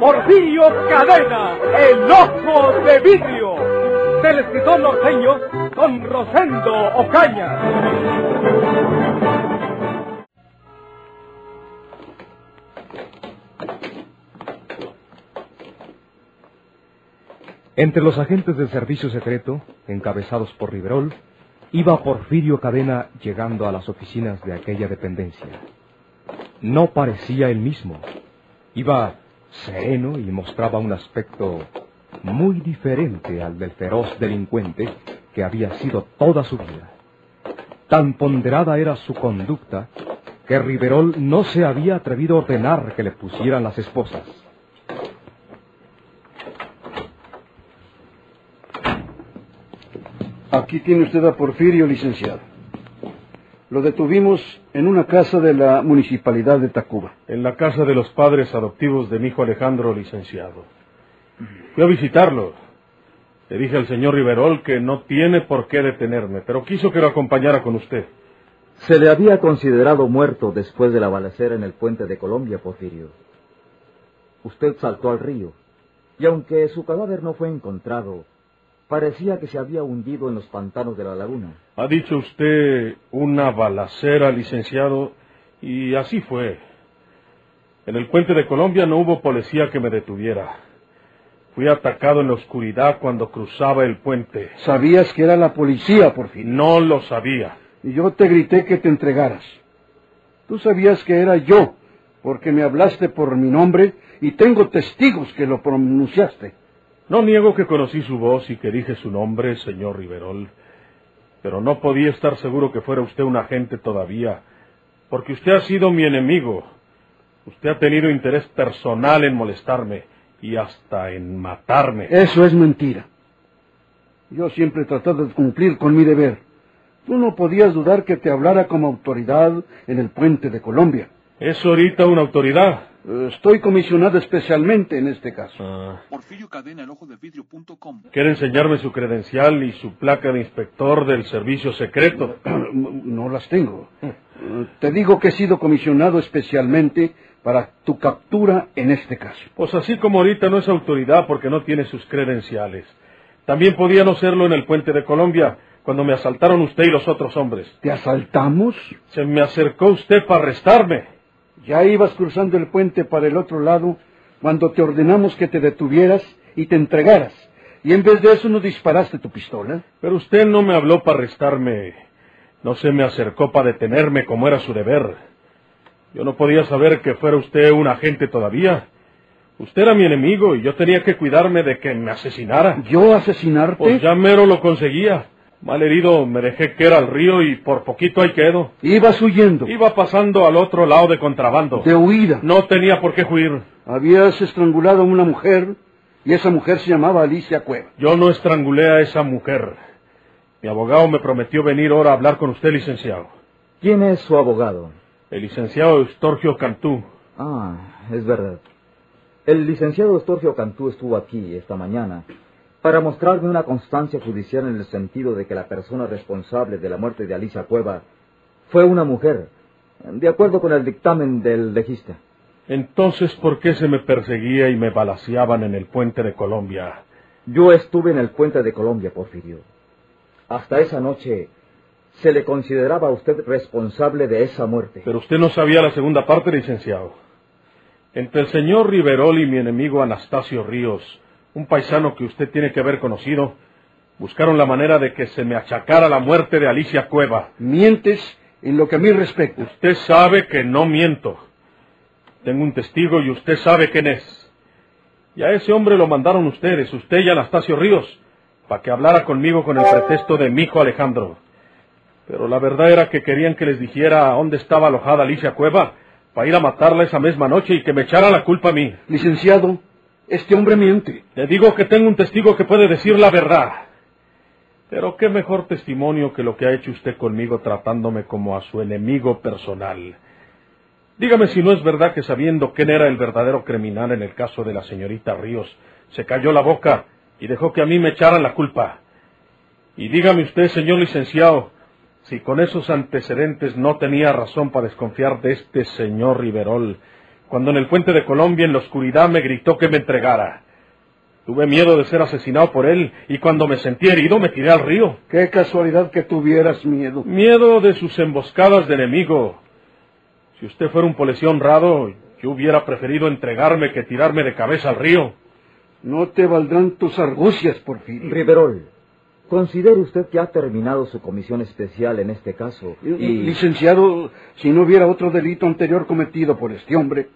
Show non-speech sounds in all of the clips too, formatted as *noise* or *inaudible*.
Porfirio Cadena, el ojo de vidrio, del escritor norteño Don Rosendo Ocaña. Entre los agentes del servicio secreto, encabezados por Riverol, iba Porfirio Cadena llegando a las oficinas de aquella dependencia. No parecía el mismo. Iba sereno y mostraba un aspecto muy diferente al del feroz delincuente que había sido toda su vida. Tan ponderada era su conducta que Riverol no se había atrevido a ordenar que le pusieran las esposas. Aquí tiene usted a Porfirio, licenciado. Lo detuvimos en una casa de la municipalidad de Tacuba. En la casa de los padres adoptivos de mi hijo Alejandro, licenciado. Fui a visitarlo. Le dije al señor Riverol que no tiene por qué detenerme, pero quiso que lo acompañara con usted. Se le había considerado muerto después de la balacera en el puente de Colombia, Porfirio. Usted saltó al río, y aunque su cadáver no fue encontrado, parecía que se había hundido en los pantanos de la laguna. Ha dicho usted una balacera, licenciado, y así fue. En el puente de Colombia no hubo policía que me detuviera. Fui atacado en la oscuridad cuando cruzaba el puente. ¿Sabías que era la policía, Porfirio? No lo sabía. Y yo te grité que te entregaras. Tú sabías que era yo, porque me hablaste por mi nombre y tengo testigos que lo pronunciaste. No niego que conocí su voz y que dije su nombre, señor Riverol, pero no podía estar seguro que fuera usted un agente todavía, porque usted ha sido mi enemigo. Usted ha tenido interés personal en molestarme y hasta en matarme. Eso es mentira. Yo siempre he tratado de cumplir con mi deber. Tú no podías dudar que te hablara como autoridad en el puente de Colombia. ¿Es ahorita una autoridad? Estoy comisionado especialmente en este caso. Ah. Porfirio Cadena, el ojo de vidrio.com. ¿Quiere enseñarme su credencial y su placa de inspector del servicio secreto? *clears throat* No las tengo. Te digo que he sido comisionado especialmente para tu captura en este caso. Pues así como ahorita no es autoridad porque no tiene sus credenciales. También podía no serlo en el puente de Colombia, cuando me asaltaron usted y los otros hombres. ¿Te asaltamos? Se me acercó usted para arrestarme. Ya ibas cruzando el puente para el otro lado cuando te ordenamos que te detuvieras y te entregaras. Y en vez de eso no disparaste tu pistola. Pero usted no me habló para arrestarme. No se me acercó para detenerme como era su deber. Yo no podía saber que fuera usted un agente todavía. Usted era mi enemigo y yo tenía que cuidarme de que me asesinara. ¿Yo asesinarte? Pues ya mero lo conseguía. Mal herido me dejé que era al río y por poquito ahí quedo. Ibas huyendo. Iba pasando al otro lado de contrabando. De huida. No tenía por qué huir. Habías estrangulado a una mujer y esa mujer se llamaba Alicia Cueva. Yo no estrangulé a esa mujer. Mi abogado me prometió venir ahora a hablar con usted, licenciado. ¿Quién es su abogado? El licenciado Eustorgio Cantú. Ah, es verdad. El licenciado Estorgio Cantú estuvo aquí esta mañana para mostrarme una constancia judicial en el sentido de que la persona responsable de la muerte de Alicia Cueva fue una mujer, de acuerdo con el dictamen del legista. Entonces, ¿por qué se me perseguía y me balaceaban en el puente de Colombia? Yo estuve en el puente de Colombia, Porfirio. Hasta esa noche se le consideraba a usted responsable de esa muerte. Pero usted no sabía la segunda parte, licenciado. Entre el señor Riverol y mi enemigo Anastasio Ríos, un paisano que usted tiene que haber conocido, buscaron la manera de que se me achacara la muerte de Alicia Cueva. Mientes en lo que a mí respecta. Usted sabe que no miento. Tengo un testigo y usted sabe quién es. Y a ese hombre lo mandaron ustedes, usted y Anastasio Ríos, para que hablara conmigo con el pretexto de mi hijo Alejandro. Pero la verdad era que querían que les dijera dónde estaba alojada Alicia Cueva, para ir a matarla esa misma noche y que me echara la culpa a mí. Licenciado, Este hombre miente. Le digo que tengo un testigo que puede decir la verdad. Pero qué mejor testimonio que lo que ha hecho usted conmigo tratándome como a su enemigo personal. Dígame si no es verdad que sabiendo quién era el verdadero criminal en el caso de la señorita Ríos, se cayó la boca y dejó que a mí me echaran la culpa. Y dígame usted, señor licenciado, si con esos antecedentes no tenía razón para desconfiar de este señor Riverol, cuando en el puente de Colombia en la oscuridad me gritó que me entregara. Tuve miedo de ser asesinado por él y cuando me sentí herido me tiré al río. Qué casualidad que tuvieras miedo. Miedo de sus emboscadas de enemigo. Si usted fuera un policía honrado, yo hubiera preferido entregarme que tirarme de cabeza al río. No te valdrán tus argucias, Porfirio. Riverol, considere usted que ha terminado su comisión especial en este caso y... Licenciado, si no hubiera otro delito anterior cometido por este hombre,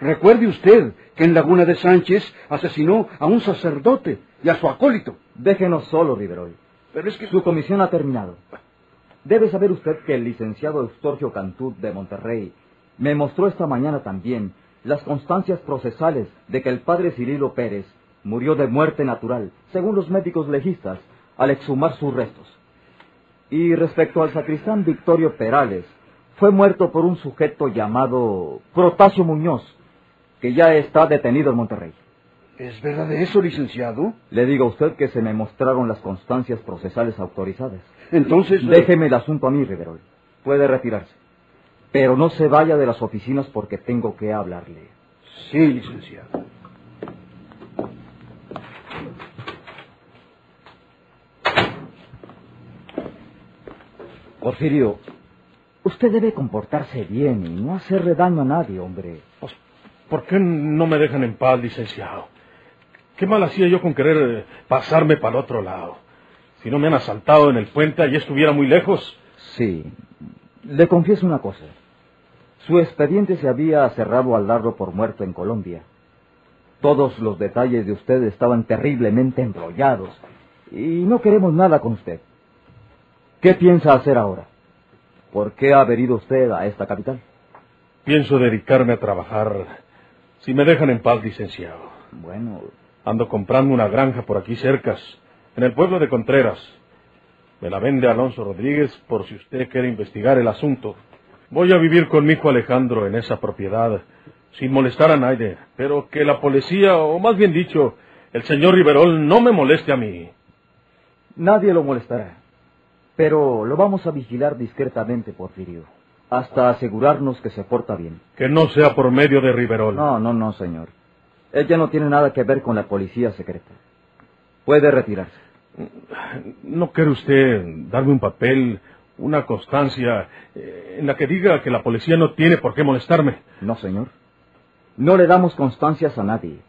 recuerde usted que en Laguna de Sánchez asesinó a un sacerdote y a su acólito. Déjenos solo, Riverol. Pero es que... Su comisión ha terminado. Debe saber usted que el licenciado Eustorgio Cantú de Monterrey me mostró esta mañana también las constancias procesales de que el padre Cirilo Pérez murió de muerte natural, según los médicos legistas, al exhumar sus restos. Y respecto al sacristán Victorio Perales, fue muerto por un sujeto llamado Protasio Muñoz, que ya está detenido en Monterrey. ¿Es verdad eso, licenciado? Le digo a usted que se me mostraron las constancias procesales autorizadas. Entonces... Déjeme el asunto a mí, Riverol. Puede retirarse. Pero no se vaya de las oficinas porque tengo que hablarle. Sí, licenciado. Porfirio, usted debe comportarse bien y no hacerle daño a nadie, hombre. Pues, ¿por qué no me dejan en paz, licenciado? ¿Qué mal hacía yo con querer eh, pasarme para el otro lado? Si no me han asaltado en el puente y estuviera muy lejos. Sí. Le confieso una cosa. Su expediente se había cerrado al darlo por muerto en Colombia. Todos los detalles de usted estaban terriblemente embrollados y no queremos nada con usted. ¿Qué piensa hacer ahora? ¿Por qué ha venido usted a esta capital? Pienso dedicarme a trabajar. Si me dejan en paz, licenciado. Bueno, Ando comprando una granja por aquí cercas, en el pueblo de Contreras. Me la vende Alonso Rodríguez por si usted quiere investigar el asunto. Voy a vivir con mi hijo Alejandro en esa propiedad, sin molestar a nadie, pero que la policía, o más bien dicho, el señor Riverol no me moleste a mí. nadie lo molestará. Pero lo vamos a vigilar discretamente, Porfirio, hasta asegurarnos que se porta bien. Que no sea por medio de Riverol. No, no, no, señor. Ella no tiene nada que ver con la policía secreta. Puede retirarse. ¿No quiere usted darme un papel, una constancia, eh, en la que diga que la policía no tiene por qué molestarme? No, señor. No le damos constancias a nadie.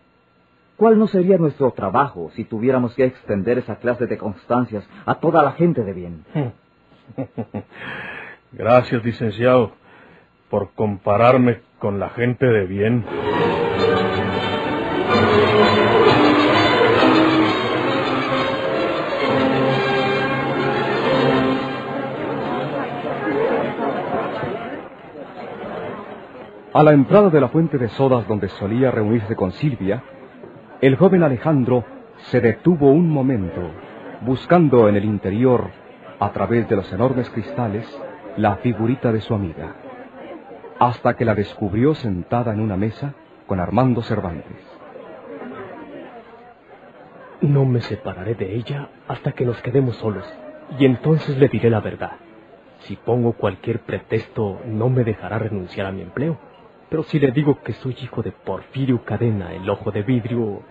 ¿Cuál no sería nuestro trabajo si tuviéramos que extender esa clase de constancias a toda la gente de bien? *laughs* Gracias, licenciado, por compararme con la gente de bien. A la entrada de la fuente de sodas donde solía reunirse con Silvia, el joven Alejandro se detuvo un momento, buscando en el interior, a través de los enormes cristales, la figurita de su amiga, hasta que la descubrió sentada en una mesa con Armando Cervantes. No me separaré de ella hasta que nos quedemos solos, y entonces le diré la verdad. Si pongo cualquier pretexto, no me dejará renunciar a mi empleo. Pero si le digo que soy hijo de Porfirio Cadena, el ojo de vidrio,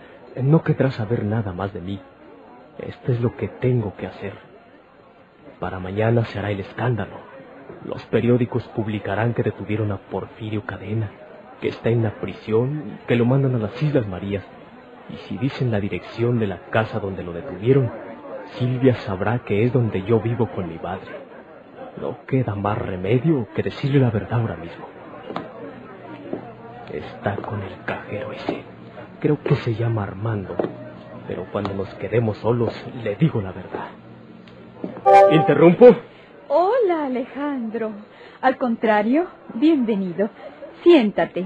no querrá saber nada más de mí. Esto es lo que tengo que hacer. Para mañana se hará el escándalo. Los periódicos publicarán que detuvieron a Porfirio Cadena, que está en la prisión, que lo mandan a las Islas Marías. Y si dicen la dirección de la casa donde lo detuvieron, Silvia sabrá que es donde yo vivo con mi padre. No queda más remedio que decirle la verdad ahora mismo. Está con el cajero ese. Creo que se llama Armando. Pero cuando nos quedemos solos, le digo la verdad. ¿Interrumpo? Hola, Alejandro. Al contrario, bienvenido. Siéntate.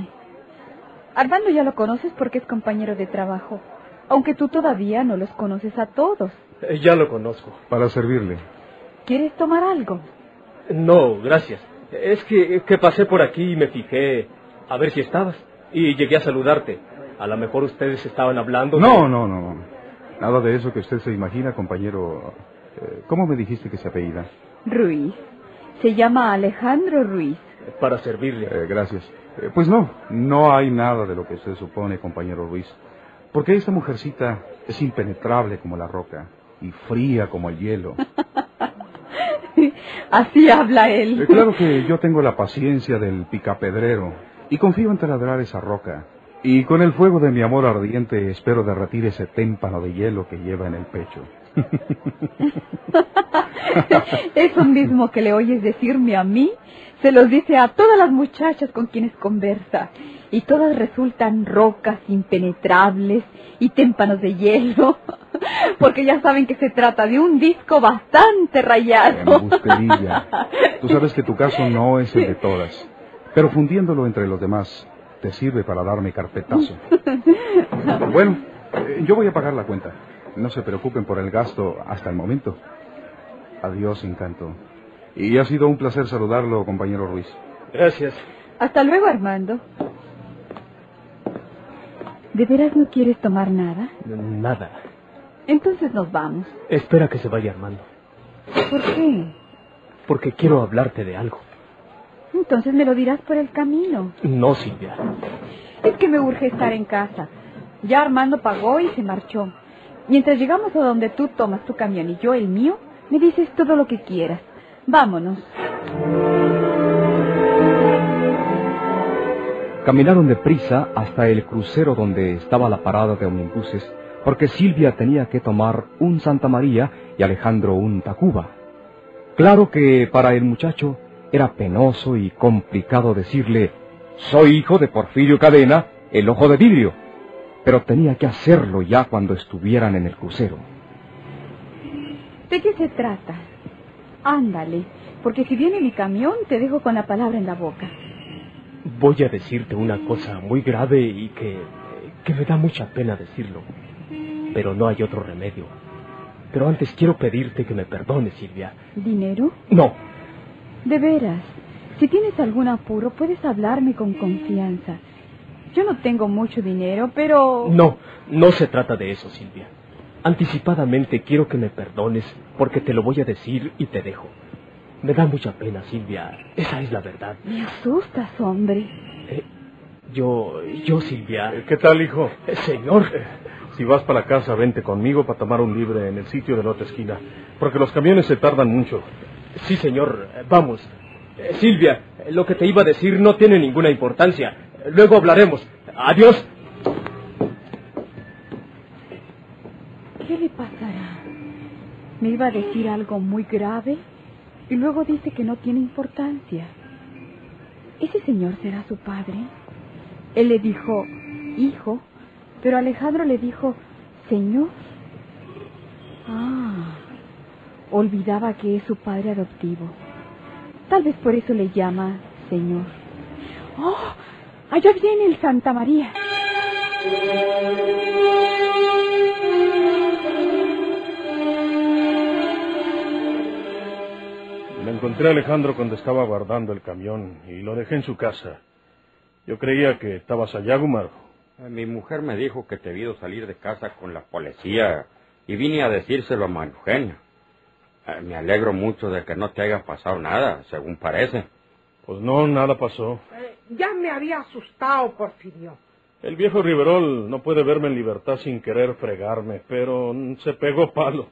Armando ya lo conoces porque es compañero de trabajo, aunque tú todavía no los conoces a todos. Eh, ya lo conozco. Para servirle. ¿Quieres tomar algo? No, gracias. Es que, que pasé por aquí y me fijé a ver si estabas. Y llegué a saludarte. A lo mejor ustedes estaban hablando. de- No, no, no. Nada de eso que usted se imagina, compañero. Eh, ¿Cómo me dijiste que se apellida? Ruiz. Se llama Alejandro Ruiz. Para servirle. Eh, gracias. Eh, pues no, no hay nada de lo que usted supone, compañero Ruiz. Porque esta mujercita es impenetrable como la roca y fría como el hielo. *laughs* Así habla él. Eh, claro que yo tengo la paciencia del picapedrero y confío en taladrar esa roca. Y con el fuego de mi amor ardiente espero derretir ese témpano de hielo que lleva en el pecho. *laughs* Eso mismo que le oyes decirme a mí, se los dice a todas las muchachas con quienes conversa. Y todas resultan rocas impenetrables y témpanos de hielo. *laughs* Porque ya saben que se trata de un disco bastante rayado. Embusterilla. *laughs* Tú sabes que tu caso no es el de todas. Pero fundiéndolo entre los demás, te sirve para darme carpetazo. Bueno, eh, yo voy a pagar la cuenta. No se preocupen por el gasto hasta el momento. Adiós, encanto. Y ha sido un placer saludarlo, compañero Ruiz. Gracias. Hasta luego, Armando. ¿De veras no quieres tomar nada? Nada. Entonces nos vamos. Espera que se vaya Armando. ¿Por qué? Porque quiero hablarte de algo. Entonces me lo dirás por el camino. No, Silvia. Es que me urge estar en casa. Ya Armando pagó y se marchó. Mientras llegamos a donde tú tomas tu camión y yo el mío, me dices todo lo que quieras. Vámonos. Caminaron deprisa hasta el crucero donde estaba la parada de omnibuses, porque Silvia tenía que tomar un Santa María y Alejandro un Tacuba. Claro que para el muchacho era penoso y complicado decirle, soy hijo de Porfirio Cadena, el ojo de vidrio, pero tenía que hacerlo ya cuando estuvieran en el crucero. ¿De qué se trata? Ándale, porque si viene mi camión te dejo con la palabra en la boca. Voy a decirte una cosa muy grave y que, que me da mucha pena decirlo. Pero no hay otro remedio. Pero antes quiero pedirte que me perdones, Silvia. ¿Dinero? No, De veras. Si tienes algún apuro, puedes hablarme con confianza. Yo no tengo mucho dinero, pero... no, no se trata de eso, Silvia. Anticipadamente quiero que me perdones porque te lo voy a decir y te dejo. Me da mucha pena, Silvia. Esa es la verdad. Me asustas, hombre. Eh, yo, yo, Silvia. Eh, ¿Qué tal, hijo? Eh, señor. Eh, Si vas para la casa, vente conmigo para tomar un libre en el sitio de la otra esquina. Porque los camiones se tardan mucho. Sí, señor. Eh, Vamos. Eh, Silvia, eh, lo que te iba a decir no tiene ninguna importancia. Luego hablaremos. Adiós. ¿Qué le pasará? Me iba a decir algo muy grave y luego dice que no tiene importancia. ¿Ese señor será su padre? Él le dijo, hijo, pero Alejandro le dijo, señor. Ah, olvidaba que es su padre adoptivo. Tal vez por eso le llama señor. ¡Oh! Allá viene el Santa María. Me encontré a Alejandro cuando estaba guardando el camión y lo dejé en su casa. Yo creía que estabas allá, Gumaro. Mi mujer me dijo que te vio salir de casa con la policía y vine a decírselo a María Eugenia. Eh, Me alegro mucho de que no te haya pasado nada, según parece. Pues no, nada pasó. Eh, ya me había asustado, Porfirio. El viejo Riverol no puede verme en libertad sin querer fregarme, pero se pegó palo,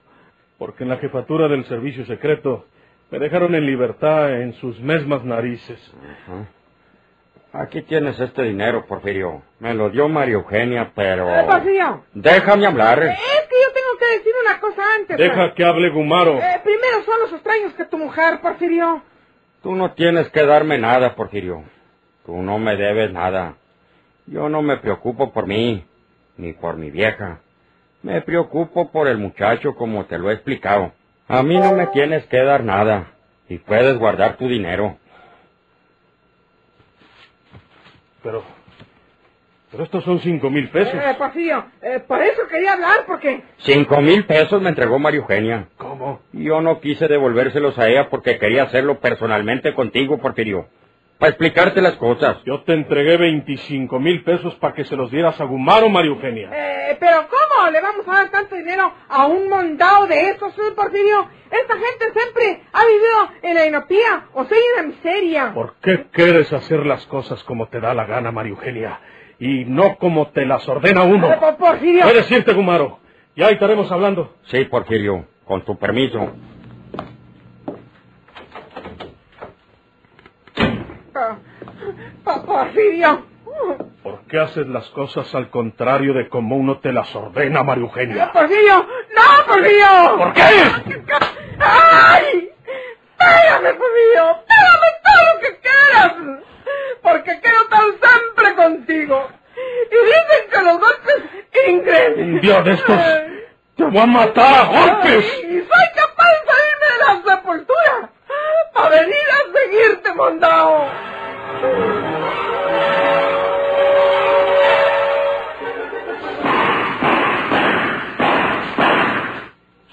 porque en la jefatura del servicio secreto me dejaron en libertad en sus mismas narices. Ajá. Aquí tienes este dinero, Porfirio. Me lo dio María Eugenia, pero... Eh, Porfirio. Déjame hablar. Eh, es que yo tengo que decir una cosa antes. Deja pues. que hable Gumaro. Eh, primero son los extraños que tu mujer, Porfirio. Tú no tienes que darme nada, Porfirio. Tú no me debes nada. Yo no me preocupo por mí, ni por mi vieja. Me preocupo por el muchacho como te lo he explicado. A mí no me tienes que dar nada. Y puedes guardar tu dinero. Pero, Pero estos son cinco mil pesos. Eh, Porfirio, eh, por eso quería hablar, porque... Cinco mil pesos me entregó María Eugenia. ¿Cómo? Yo no quise devolvérselos a ella porque quería hacerlo personalmente contigo, Porfirio. Para explicarte las cosas. Yo te entregué 25 mil pesos para que se los dieras a Gumaro, María Eugenia. Eh, pero ¿cómo le vamos a dar tanto dinero a un mondado de esos, eh, Porfirio? Esta gente siempre ha vivido en la inopía, o sea, en la miseria. ¿Por qué quieres hacer las cosas como te da la gana, María Eugenia? Y no como te las ordena uno. Por- Porfirio. Puedes irte, Gumaro. Ya estaremos hablando. Sí, Porfirio, con tu permiso. Pa- Porfirio. ¿Por qué haces las cosas al contrario de como uno te las ordena, María Eugenia? Porfirio. ¡No, Porfirio! ¿Por qué? ¡Ay! ¡Pégame, Porfirio! ¡Pégame todo lo que quieras! Porque quiero estar siempre contigo. Y dicen que los golpes ingren. Un día de estos te voy a matar a golpes. Y soy capaz de salirme de la sepultura para venir a seguirte, mondao.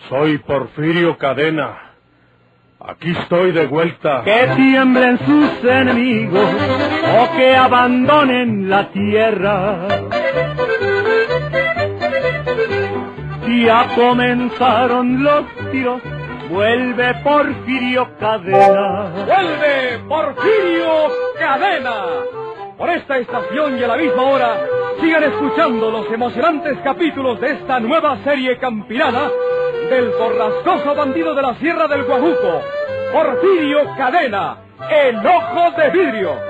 Soy Porfirio Cadena. Aquí estoy de vuelta. Que tiemblen sus enemigos o que abandonen la tierra. Ya comenzaron los tiros, vuelve Porfirio Cadena. ¡Vuelve Porfirio Cadena! Por esta estación y a la misma hora, sigan escuchando los emocionantes capítulos de esta nueva serie campirana del borrascoso bandido de la Sierra del Guajuco, Porfirio Cadena, el ojo de vidrio.